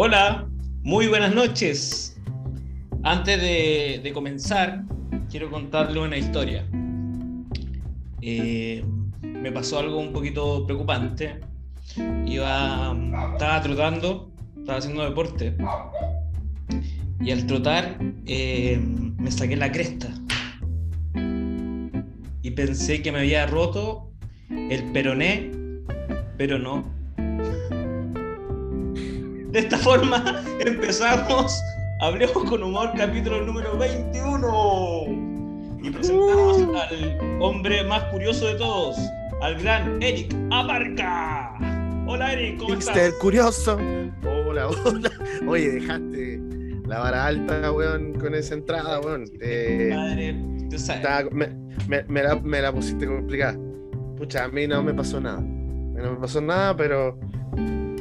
Hola, muy buenas noches. Antes de, comenzar, quiero contarle una historia. Eh, me pasó algo un poquito preocupante. Iba, estaba trotando, estaba haciendo deporte. Y al trotar eh, me saqué la cresta. Y pensé que me había roto el peroné, pero no. De esta forma empezamos Hablemos con Humor, capítulo número 21. Y presentamos al hombre más curioso de todos, al gran Eric Abarca. Hola Eric, ¿cómo Mister estás? curioso. Hola, hola. Oye, dejaste la vara alta, weón, con esa entrada, weón. Eh, Padre, tú sabes. estaba- me, me- me la, me la pusiste complicada. Pucha, a mí no me pasó nada. A mí No me pasó nada, pero,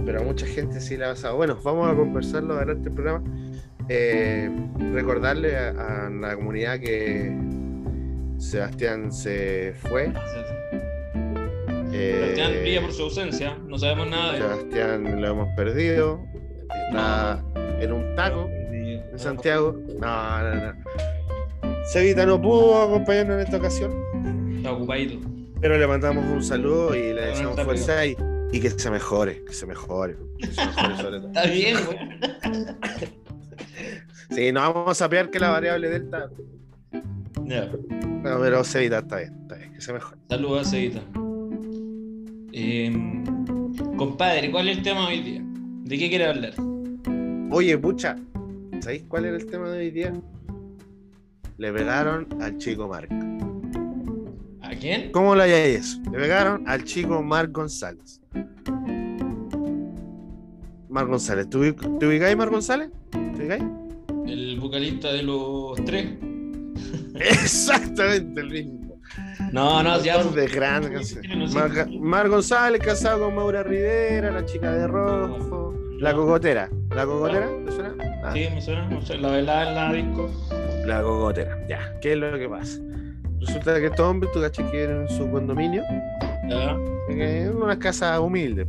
pero a mucha gente sí le ha pasado. Bueno, vamos a conversarlo durante el programa. Eh, recordarle a, a la comunidad que Sebastián se fue. Eh, Sebastián brilla por su ausencia, no sabemos nada de él. Sebastián lo hemos perdido. Está en un taco en Santiago. No, no, no. Sevita no pudo acompañarnos en esta ocasión, Está ocupadito. pero le mandamos un saludo y le deseamos fuerza y, y que se mejore, que se mejore. que se mejore sobre todo. Está bien, güey. Sí, no vamos a pegar que la variable delta. Ya. No, pero Sevita está bien, está bien, que se mejore. Saludos a Cevita. Eh, compadre, ¿cuál es el tema de hoy día? ¿De qué quiere hablar? Oye, pucha, ¿sabéis cuál era el tema de hoy día? Le pegaron al chico Marc. ¿A quién? ¿Cómo lo hayáis eso? Le pegaron al chico Marc González. Marc González, ¿te, ubic- ¿te ubicáis, Marc González? ¿Te ubicáis? El vocalista de los tres. Exactamente el mismo. No, no, ya. De canciones. Mar, Mar González, casado con Maura Rivera, la chica de rojo, la cocotera. ¿La cocotera? ¿Te suena? Ah, Sí, me suena, no la velada en la disco. La cocotera, ya. ¿Qué es lo que pasa? Resulta que estos hombres, tú caché que en su condominio, Ya. en una casa humilde.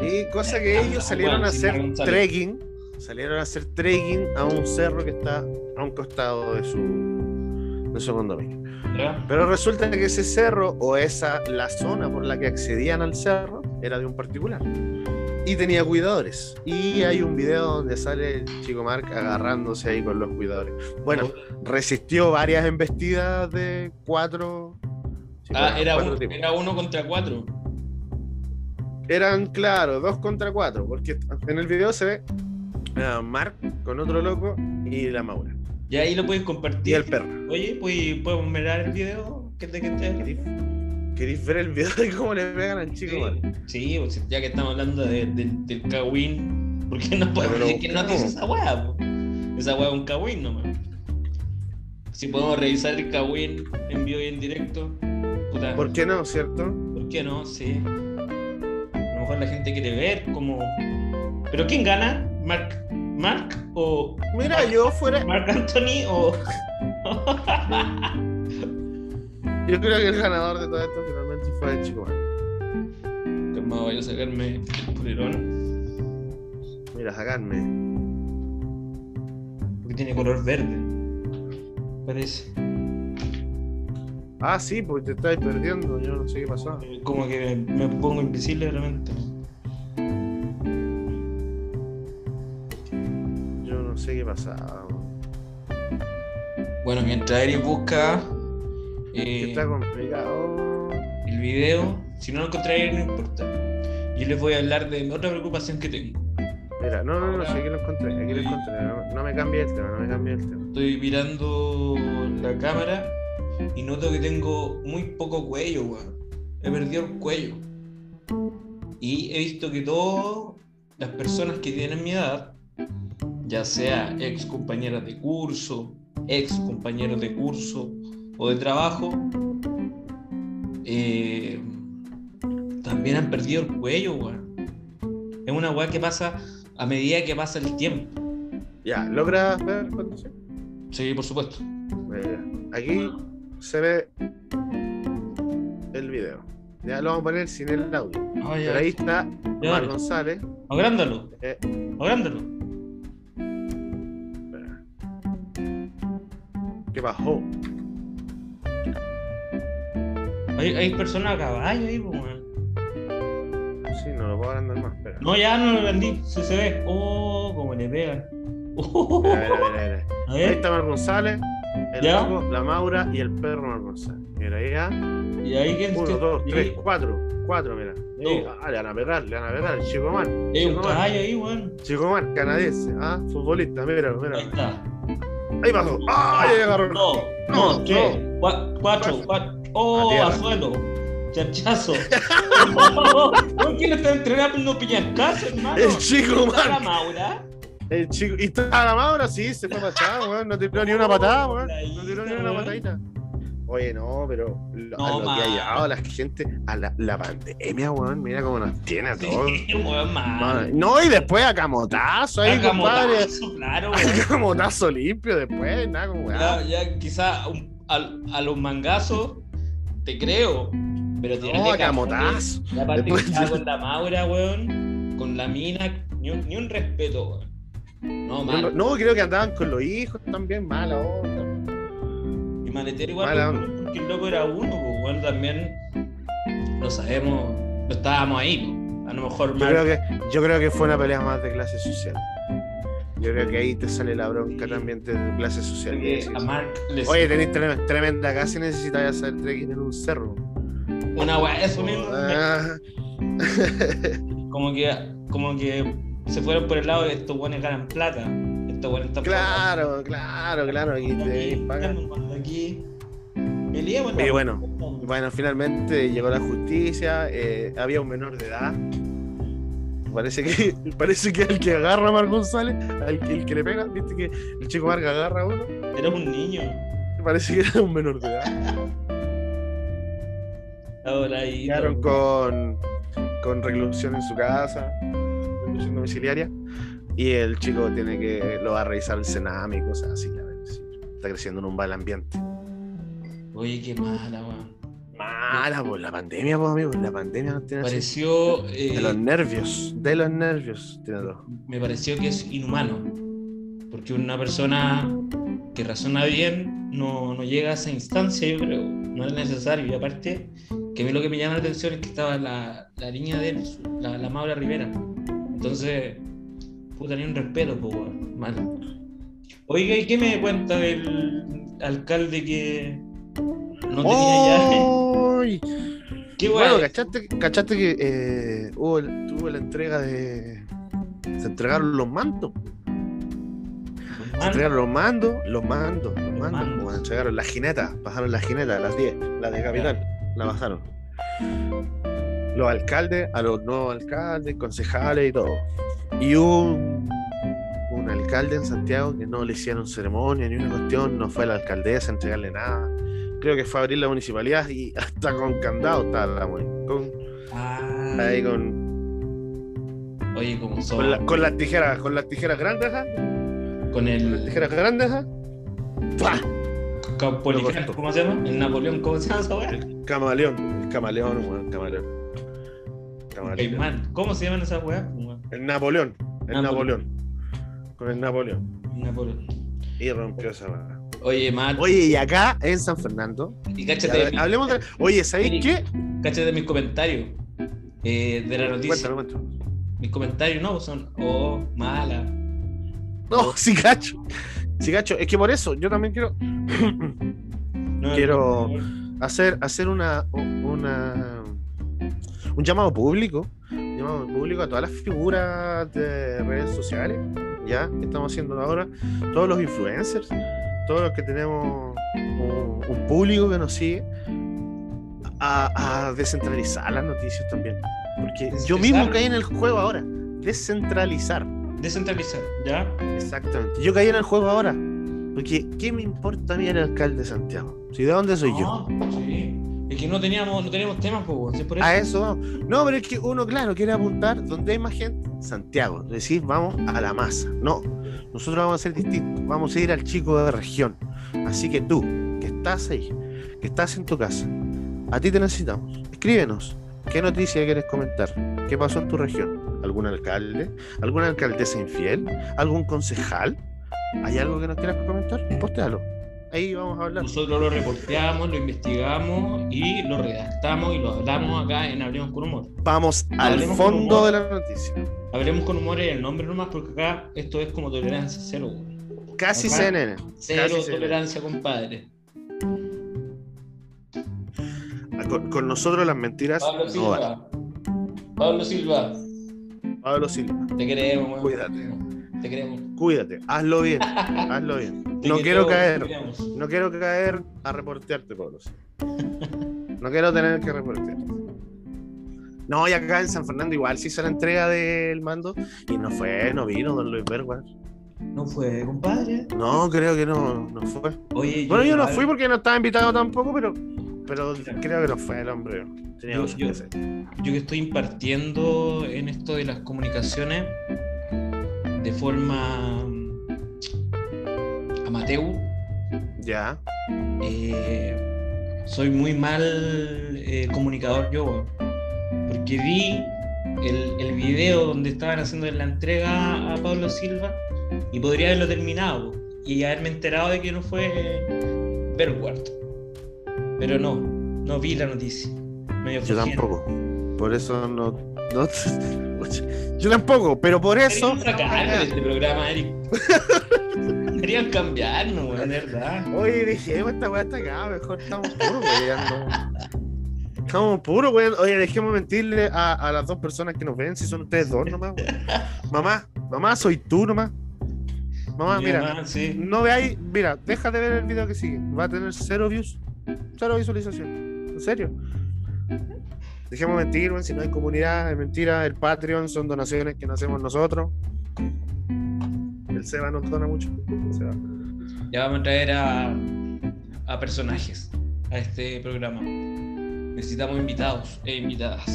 Y cosa que ellos ah, salieron bueno, a hacer trekking, salieron a hacer trekking a un cerro que está a un costado de su, de su condominio. ya. Pero resulta que ese cerro o esa la zona por la que accedían al cerro era de un particular. Y tenía cuidadores. Y hay un video donde sale el chico Mark agarrándose ahí con los cuidadores. Bueno, resistió varias embestidas de cuatro. sí, Ah, era, cuatro un- tipos. era uno contra cuatro. Eran, claro, dos contra cuatro. Porque en el video se ve a Mark con otro loco y la Maura. Ya ahí lo puedes compartir. Y el perro. Oye, pues podemos mirar el video que te que te- ¿Queréis, ver el video de cómo le pegan al chico? Sí, pues, ya que estamos hablando de- de- del cagüín, ¿por qué no podemos decir que no ¿cómo? dice esa weá? Esa weá es un cagüín nomás. Si podemos revisar el cagüín en vivo y en directo, puta, ¿Por qué no, cierto? ¿por qué no? Sí. A lo mejor la gente quiere ver como. ¿Pero quién gana? ¿Mark, Mark o Mira, yo fuera. Mark Anthony o.? Yo creo que el ganador de todo esto finalmente fue el chico Mark. Calmado, voy a sacarme el polerón Mira, sacarme. porque tiene color verde. Parece. Ah, sí, pues te estáis perdiendo. Yo no sé qué pasó. Como que me pongo invisible realmente. Yo no sé qué pasaba. Bueno, mientras Eric busca eh, está complicado. el video, si no lo encontré no importa. Yo les voy a hablar de otra preocupación que tengo. Mira, no, no, no, sí, aquí lo encontré. Aquí lo encontré. No, no me cambie el tema, no me cambie el tema. Estoy mirando la cámara y noto que tengo muy poco cuello, weón. He perdido el cuello. Y he visto que todas las personas que tienen mi edad, ya sea ex compañeras de curso, ex compañeros de curso o de trabajo, eh, también han perdido el cuello, weón. Es una weá que pasa a medida que pasa el tiempo. Ya, ¿logras ver sé? Sí, por supuesto. Aquí se ve el video. Ya lo vamos a poner sin el audio. Ah. Pero ahí está. Omar González. Agrándalo, Eh, agrándalo. ¿Qué bajó? Hay, hay personas a caballo ahí, pues, weón. Sí, no lo puedo agrandar más. Espera. No, ya no lo vendí, sí se ve. Oh, como le pegan. Oh, Mira, mira, mira, mira. a Ahí ver, está Omar González, el ¿Ya? loco, la Maura y el perro Omar González. Mira, ahí ya. y ahí que Uno, dos, tres, cuatro. Cuatro, mira. Ahí, No. ah, le van a pegar, le van a pegar. Chico Omar. Hay un caballo ahí, weón. Chico Omar, canadiense. Ah, futbolista, mira, mira. Ahí está. Ahí pasó. ¡Ah! Ahí agarró. No, tres, cua- cuatro, cuatro. A tierra. a suelo. Chachazo. ¿Por qué le está entrenando no piñascazo, hermano? El chico ¿Está la Omar. Maura? El chico. ¿Y está la Maura? Sí, se fue para weón. No tiró ni una patada, weón. No tiró ni una patadita. Oye, no, pero lo, No, a lo que ha llegado la gente a la, la pandemia, weón. Mira cómo nos tiene a todos. Sí, weón, man. Madre- No, y después a camotazo ahí, compadre. claro, weón. A camotazo limpio después, nada como Ya, weón. ya quizá un- al- a, los mangazos te creo, pero No, a camotazo. Y aparte que estaba con la Maura, weón, con la mina, ni un, ni un respeto, weón. No, mal. no, creo que andaban con los hijos también, mala onda. Y maletero igual, porque el loco era uno, pues, weón, también lo sabemos, no estábamos ahí, pues. A lo mejor Yo mal. creo, que, yo creo que fue una pelea más de clase social. Yo creo que ahí te sale la bronca también de clase social. Sí, Oye, tenéis tremenda, tremenda casa y necesitáis hacer trekking en un cerro. una weá, eso mismo. Ah. Como que, como que se fueron por el lado de estos buenos ganan plata. Estos buenos están claro, claro, claro. Aquí te pagan. Aquí. Peleamos, Y bueno, Bueno, finalmente llegó la justicia. eh, había un menor de edad. Parece que, parece que el que agarra a Mar González, al que, el que le pega, viste que el chico Marga agarra a uno, Era un niño. parece que era un menor de edad. Ahora ahí. Quedaron con, con reclusión en su casa, reclusión domiciliaria, y el chico tiene que, lo va a revisar el Sename y cosas así. a ver si está creciendo en un mal ambiente. Oye, qué mala, weón. Mala, pues la pandemia, pues amigo, la pandemia nos tiene así. Pareció. eh, De los nervios, de los nervios, me pareció que es inhumano. Porque una persona que razona bien no, no llega a esa instancia, yo creo. No es necesario. Y aparte, que a mí lo que me llama la atención es que estaba la, la niña de él, la, la Maura Rivera. Entonces, puta, ni un respeto, pues. Mal. Oiga, ¿y qué me cuenta del alcalde que no tenía ya? ¡Ay! ¿Qué Bueno? ¿cachaste, cachaste que eh, hubo, tuvo la entrega de. Se entregaron los mandos. Se entregaron los mandos, los mandos, los mandos. mandos. Bueno, entregaron las jinetas, pasaron las jinetas, las 10, las de capital, la pasaron. Los alcaldes, a los nuevos alcaldes, concejales y todo. Y un, un alcalde en Santiago que no le hicieron ceremonia ni una cuestión, no fue a la alcaldesa a entregarle nada. Creo que fue a abrir la municipalidad y hasta con candado estaba la wey, con, Ah, ahí con, oye, como son. con, la- con las tijeras, con las tijeras grandes, ¿ah? con Con las el. tijeras grandes, ¿ah? ¡Pah! ¿Cómo se llama? El Napoleón, ¿cómo se llama esa weá? El camaleón, el camaleón, weón, camaleón. Camaleón. Caimán. ¿Cómo se llaman esas weas? El Napoleón, el Napoleón. Napoleón. Con el Napoleón. Napoleón. Y rompió esa weá. Oye, Matt. Oye, y acá en San Fernando, y cáchate, hablemos de. Oye, ¿sabéis qué? cáchate de mis comentarios. eh, de la noticia. Cuéntalo. Mis comentarios no son, oh, mala. No, sí, cacho. Sí, cacho. Es que por eso yo también quiero No, Quiero- no, hacer, hacer una, una un llamado público, un llamado público a todas las figuras de redes sociales, ya que estamos haciendo ahora, todos los influencers, todos los que tenemos un, un público que nos sigue, a, a descentralizar las noticias también. Porque yo mismo caí en el juego ahora, descentralizar. Descentralizar, ¿ya? Exactamente. Yo caí en el juego ahora. Porque, ¿qué me importa a mí el alcalde de Santiago? Si de dónde soy yo. Sí. Es que no teníamos, no teníamos temas, pues, sí, por eso. A eso vamos. No, pero es que uno, claro, quiere apuntar donde hay más gente. Santiago. Decir, vamos a la masa. No. Nosotros vamos a ser distintos. Vamos a ir al chico de región. Así que tú, que estás ahí, que estás en tu casa, a ti te necesitamos. Es escríbenos. ¿Qué noticia quieres comentar? ¿Qué pasó en tu región? ¿Algún alcalde? ¿Alguna alcaldesa infiel? ¿Algún concejal? ¿Hay algo que nos quieras comentar? Postéalo. Ahí vamos a hablar. Nosotros lo reporteamos, lo investigamos y lo redactamos y lo hablamos acá en Hablemos con Humor. Vamos al Hablemos fondo de la noticia. Hablemos con Humor es el nombre nomás porque acá esto es como tolerancia cero. Casi Ajá. CNN. Cero Casi CNN. tolerancia, compadre. Ah, Con, con nosotros las mentiras Pablo no van. Silva. Pablo Silva, Pablo Silva, te queremos. Cuídate. Te queremos. Cuídate, hazlo bien, hazlo bien. No quiero caer, no quiero caer a reportearte, Pablo. No quiero tener que reportearte. No, y acá en San Fernando igual se hizo la entrega del mando y no fue, no vino Don Luis Bergua. No fue, compadre. No, creo que no, no fue. Oye, Bueno, yo no fui porque no estaba invitado tampoco, pero, pero creo que no fue el hombre. Tenía Yo- yo- yo que estoy impartiendo en esto de las comunicaciones de forma mm, amateur, Ya, eh, soy muy mal eh, comunicador yo, porque vi el, el video donde estaban haciendo la entrega a Pablo Silva y podría haberlo terminado y haberme enterado de que no fue Bergward. Pero no, no vi la noticia. Medio yo tampoco. Por eso no. no yo tampoco, pero por eso. Sacarlo de este programa, Eric. Deberían cambiarnos, weón, verdad. Oye, dejemos esta weá hasta acá, mejor estamos puros, weyando. Estamos puros, weón. Oye, dejemos mentirle a, a las dos personas que nos ven, si son ustedes dos nomás, weón. Mamá, mamá, soy tú nomás. Mamá, Mi mira, mamá, sí. no veáis, mira, deja de ver el video que sigue. Va a tener cero views, cero visualización. ¿En serio? Dejemos mentir, weón, si no hay comunidad, es mentira. El Patreon son donaciones que no hacemos nosotros. El Seba nos dona mucho. Seba. Ya vamos a traer a, a personajes a este programa. Necesitamos invitados e invitadas.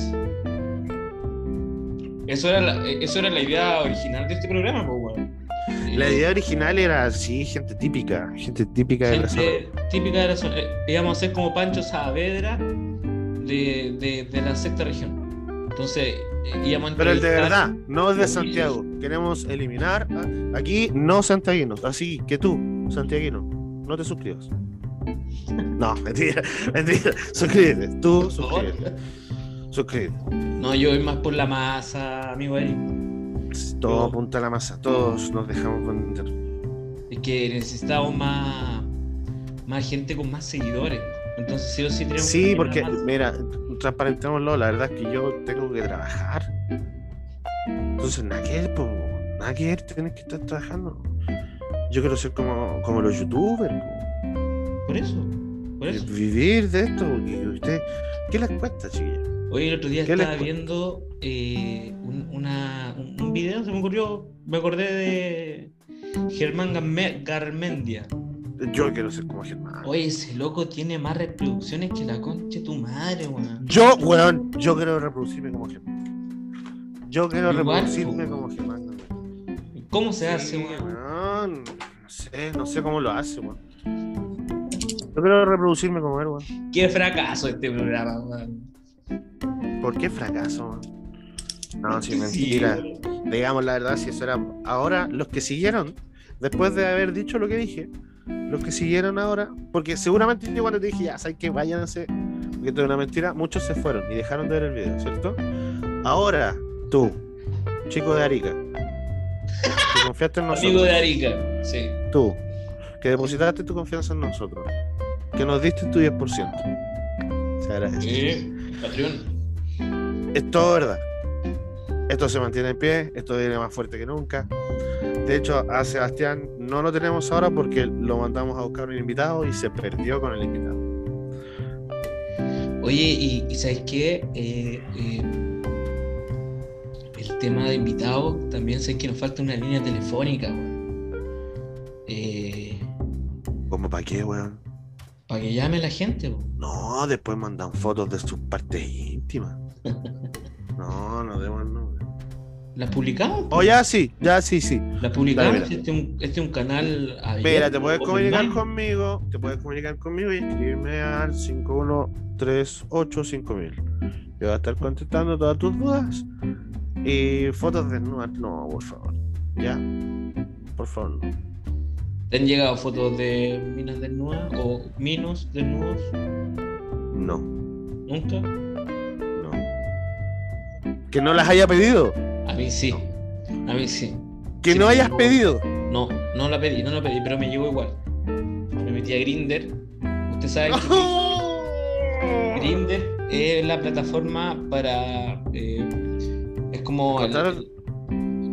Eso era la, eso era la idea original de este programa, pues, weón. La idea original era así, gente típica, gente típica de la zona. típica de la zona. Eh, Íbamos a ser como Pancho Saavedra de, de, de la sexta región. Entonces, eh, íbamos a Pero el de verdad, no es de Santiago. Queremos eliminar aquí no santiaguinos. Así que tú, santiaguino, no te suscribas. No, mentira, mentira. Suscríbete, tú suscríbete. Suscríbete. No, yo voy más por la masa, amigo Eric. Todo apunta a la masa, todos nos dejamos vender. Es que necesitamos más, más gente con más seguidores. Entonces, sí o sí tenemos que Sí, porque, mira, transparentémoslo, la verdad es que yo tengo que trabajar. Entonces, nada que ver, po, nada que ver, tienes que estar trabajando. Yo quiero ser como, como los youtubers, po, Por eso, por eso. vivir de esto. porque usted, ¿Qué les cuesta, chiquillos? Hoy el otro día ¿Qué les estaba viendo eh, un, una- un- un video, se me ocurrió, me acordé de Germán Garme- Garmendia. Yo quiero ser como Germán. Oye, ese loco tiene más reproducciones que la concha de tu madre, weón. Yo, weón, yo quiero reproducirme como Germán. Yo quiero Igual, reproducirme como Germán. weón. ¿Cómo se Sí, hace, weón? weón, No sé, no sé cómo lo hace, weón. Yo quiero reproducirme como él, weón. Qué fracaso este programa, weón. ¿Por qué fracaso, weón? No, sí, Sí, mentira. Digamos la verdad, si eso era. Ahora, los que siguieron, después de haber dicho lo que dije, los que siguieron ahora, porque seguramente yo cuando te dije, ya, sabes que váyanse, porque esto es una mentira, muchos se fueron y dejaron de ver el video, ¿cierto? Ahora, tú, chico de Arica, que confiaste en nosotros, Amigo de Arica, sí. tú, que depositaste tu confianza en nosotros, que nos diste tu 10%. Se agradece. Sí, Patreon. Es todo verdad. Esto se mantiene en pie, esto viene más fuerte que nunca. De hecho, a Sebastián no lo tenemos ahora porque lo mandamos a buscar un invitado y se perdió con el invitado. Oye, y, y ¿sabes qué? Eh, eh, el tema de invitados, también sé que nos falta una línea telefónica, weón. Eh, ¿Cómo para qué, weón? para que llame la gente, weón. No, después mandan fotos de sus partes íntimas. No, no demos nombre. ¿Las publicamos? Oh, ya sí, ya sí, sí. Las publicamos. Dale. Este es un, este es un canal. Mira, te puedes comunicar conmigo, te puedes comunicar conmigo y escribirme al 51385000. Yo voy a estar contestando todas tus dudas. Y fotos desnudas, no, por favor. Ya. Por favor, no. ¿Te han llegado fotos de minas desnudas o minos desnudos? No, ¿Nunca? no. Que no las haya pedido. A mí sí. A mí sí. Que Sí, no hayas pedido. No, no la pedí, no la pedí, pero me llegó igual. Me metí a Grinder. Usted sabe que Grinder es la plataforma para. eh, es como. el-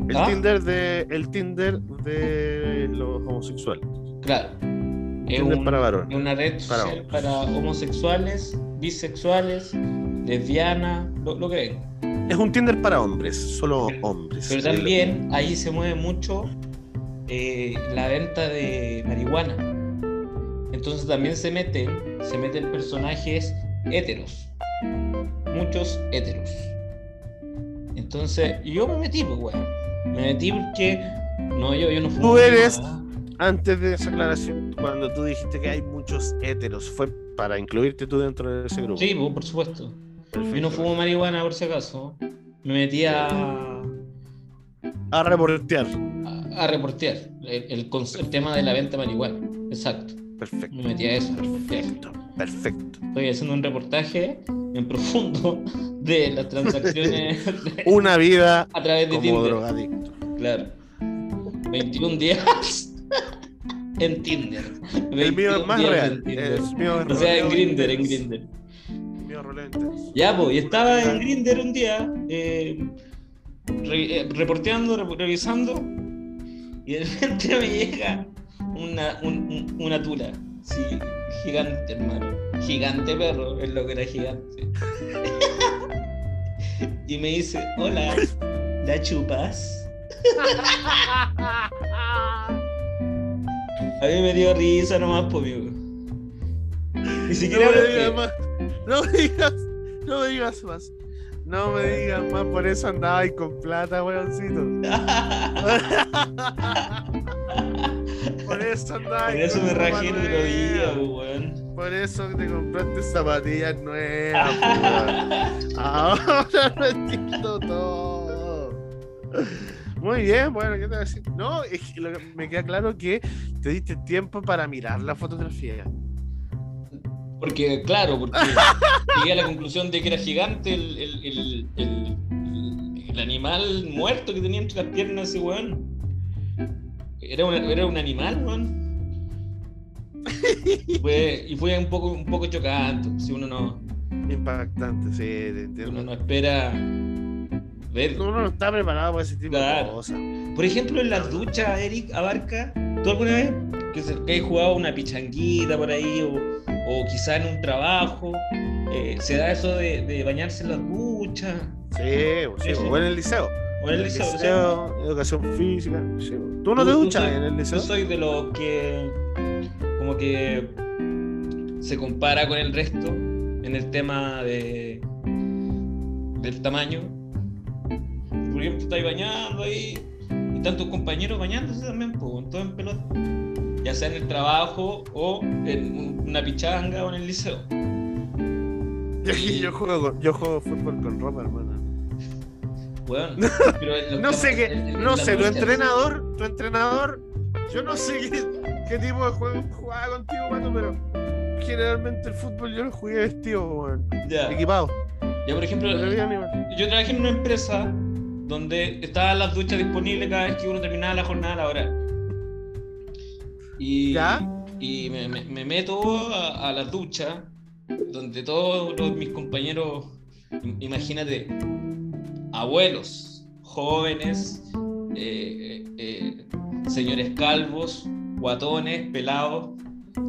El ¿Ah? Tinder de. El Tinder de los homosexuales. claro. Es, un- para varones. es una red Para social para, homosexuales, bisexuales, lesbianas, lo, lo que venga. Es un Tinder para hombres, solo hombres. Pero también ahí se mueve mucho eh, la venta de marihuana. Entonces también se meten, se meten personajes héteros. Muchos héteros. Entonces, yo me metí, pues, weón. Me metí porque. No, yo, yo no fumo Tú eres-. Antes de esa aclaración, cuando tú dijiste que hay muchos héteros, fue para incluirte tú dentro de ese grupo. Sí, pues, por supuesto. Yo no fumo marihuana por si acaso. Me metí a, A reportear. a, a reportear el, el cons- el tema de la venta de marihuana. Exacto. Perfecto. Me metí a eso. Perfecto. Perfecto. Estoy haciendo un reportaje en profundo de las transacciones Una vida a través de como Tinder. drogadicto. Claro. 21 días en Tinder. El mío 21 es más real. en Tinder. El mío es O sea, en roleo Grinder, en intenso. Ya, pues, y estaba en Grinder un día, eh, re- eh, reporteando, re- revisando, y de repente me llega una, un- un- una tula, sí, gigante, hermano. Gigante perro, es lo que era gigante. y me dice, hola, ¿la chupas? A mí me dio risa nomás, pues, amigo. Ni No siquiera digas más. No me digas. No me digas más. No me digas más. Por eso andaba ahí con plata, weoncito. Por eso andaba Por eso me rajé el otro día, weón. Por eso te compraste zapatillas nuevas, weón. Ahora lo entiendo todo. Muy bien, bueno, ¿qué te voy a decir? No, es que lo que me queda claro que te diste tiempo para mirar la fotografía. Porque, claro, porque llegué a la conclusión de que era gigante el, el, el, animal muerto que tenía entre las piernas ese weón. Era, una- era un animal, weón. Y fue, y fue un poco, un poco chocante, si uno no, Impactante, sí, te uno entiendo. no espera ver. Uno no está preparado para ese tipo Claro. de cosas. Por ejemplo, en las duchas, Eric Abarca, ¿tú alguna vez que, hayas jugado una pichanguita por ahí o, o quizá en un trabajo, eh, se da eso de, de bañarse en las duchas Sí, o en el liceo. o en el liceo? o sea, Liceo, educación física. sí. ¿Tú no Tú- te duchas soy- en el liceo? Yo soy de los que como que se compara con el resto en el tema de del tamaño. Por ejemplo, estáis bañando ahí y tantos compañeros bañándose también, pues, todo en pelota. Ya sea en el trabajo o en un- una pichanga o en el liceo. Yo, yo juego, con- yo juego fútbol con ropa, hermana. Pero No sé qué, no sé, tu entrenador, tu entrenador, yo no sé qué, qué tipo de juego jugaba contigo, mano, pero generalmente el fútbol yo lo jugué vestido, weón, equipado. ya, por ejemplo. Yo trabajé en una empresa donde estaban las duchas disponibles cada vez que uno terminaba la jornada laboral. Y, ¿Ya? y me, me- me meto a, a la ducha donde todos los- mis compañeros, im- imagínate, abuelos, jóvenes, eh, eh, eh, señores calvos, guatones, pelados,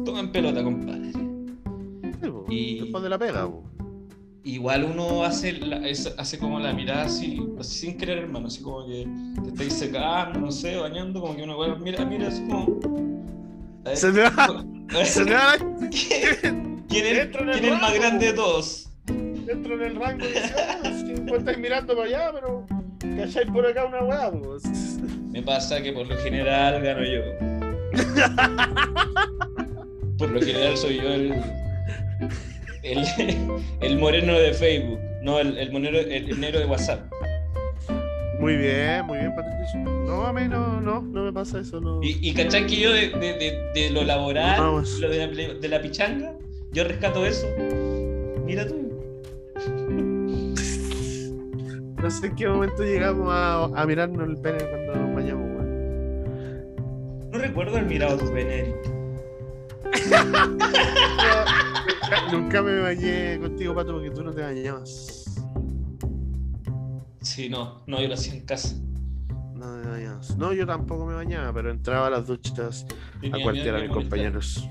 todo en pelota, compadre. Sí, Y- Después de la pega. Igual uno hace, la- es- hace como la mirada así, así sin querer, hermano, así como que te estáis secando, no sé, bañando, como que uno mira, mira, así como. Ver, Se te va, se te va la- ¿Quién, quién es, en el el más grande de todos? dentro del rango de vos estáis mirando para allá, pero cacháis por acá una weá, po. Me pasa que por lo general gano yo. Por lo general soy yo el, el, el moreno de Facebook. No, el, el, monero, el, el negro de WhatsApp. Muy bien, muy bien, Patricio. No, a mí no, no, no me pasa eso. No. Y, y cachai que yo de, de, de, de lo laboral, lo de la, ple- de la pichanga, yo rescato eso. Mira tú. No sé en qué momento llegamos a, a mirarnos el pene cuando nos bañamos, weón. No recuerdo haber mirado tu pene, Eric. Nunca, nunca me bañé contigo, Pato, porque tú no te bañabas. Sí, no, no, yo lo hacía en casa. No te bañabas. No, yo tampoco me bañaba, pero entraba a las duchas a cualquiera de mis me compañeros.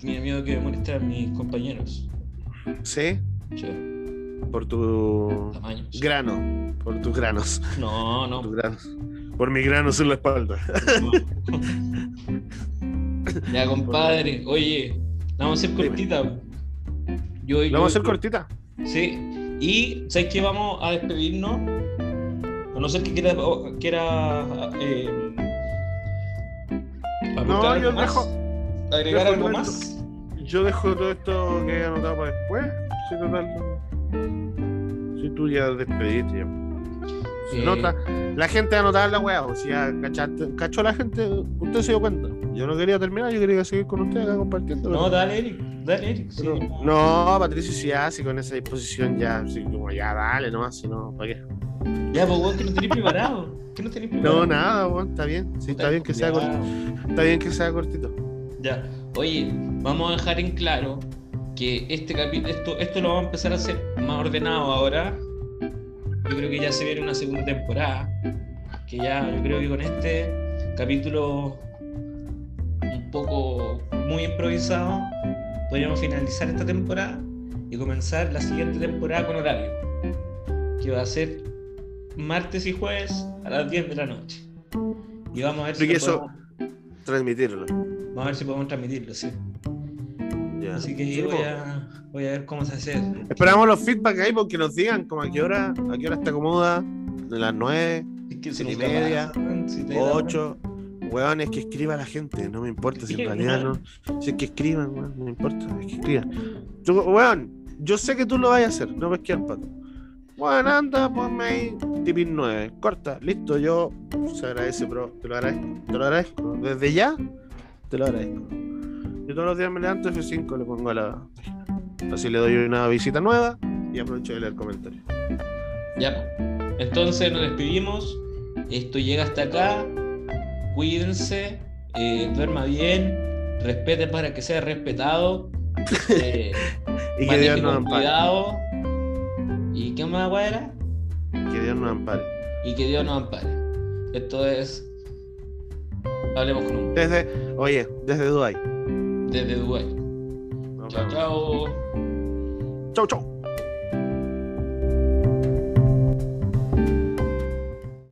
Tenía miedo que me molestaran mis compañeros. ¿Sí? Che, Por tu tamaños. grano. Por tus granos. No, Por tus no. granos. Por mis granos en la espalda. ya, compadre. Oye, la vamos a hacer cortita. Yo, ¿Lo vamos a hacer cortita? Sí. Y, ¿sabes qué? Vamos a despedirnos. A no ser que quiera, quiera eh, No, yo más, dejo, agregar dejo algo más. yo dejo todo esto que he anotado para después. Sí, total. Si tú ya despediste Eh, nota. La gente va a notar la weá, o si ya cachaste, cachó la gente, usted se dio cuenta. Yo no quería terminar, yo quería seguir con ustedes acá compartiendo. No, dale, Eric. Dale, Eric. sí. no, Patricio, si hace con esa disposición ya, así como ya dale nomás, si no, ¿para qué? Ya, pues, weón, que no tenéis preparado. Que no tenéis No, preparado. nada, weón, está bien. Sí, está bien que sea cortito. Está bien que sea cortito. Ya. Oye, vamos a dejar en claro que este capítulo, esto, esto lo vamos a empezar a hacer más ordenado ahora. Yo creo que ya se viene una segunda temporada. Que ya, yo creo que con este capítulo un poco muy improvisado, podríamos finalizar esta temporada y comenzar la siguiente temporada con horario. Que va a ser martes y jueves a las 10 de la noche. Y vamos a ver si eso- podemos- Transmitirlo. Vamos a ver si podemos transmitirlo, sí. Ya. Así que Sí, yo voy a, voy a ver cómo se hace. Esperamos los feedback ahí porque nos digan como a qué hora, a qué hora está cómoda, de las 9, Es que y media, pasa, weón, si te da- 8. Weón, es que escriba la gente, no me importa si en realidad no. Si es que escriban, weón, no me importa, es que escriban. Yo, weón, yo sé que tú lo vas a hacer, no me quedar pato. Bueno, anda, ponme ahí tipin 9, corta, listo, yo se agradece, bro, te lo agradezco, te lo agradezco, desde ya te lo agradezco. Yo todos los días me levanto F5, le pongo a la página. Así le doy una visita nueva y aprovecho de leer comentarios. Ya, entonces nos despedimos. Esto llega hasta acá. Cuídense, eh, duerma bien, respete para que sea respetado. eh, Y que Dios nos cuidado. ¿Y qué más, era? Que Dios nos ampare. Y que Dios nos ampare. Esto es. Hablemos con un. Desde, oye, desde Dubai. Desde Dubái. Nos Chao, chao. Chau, chau.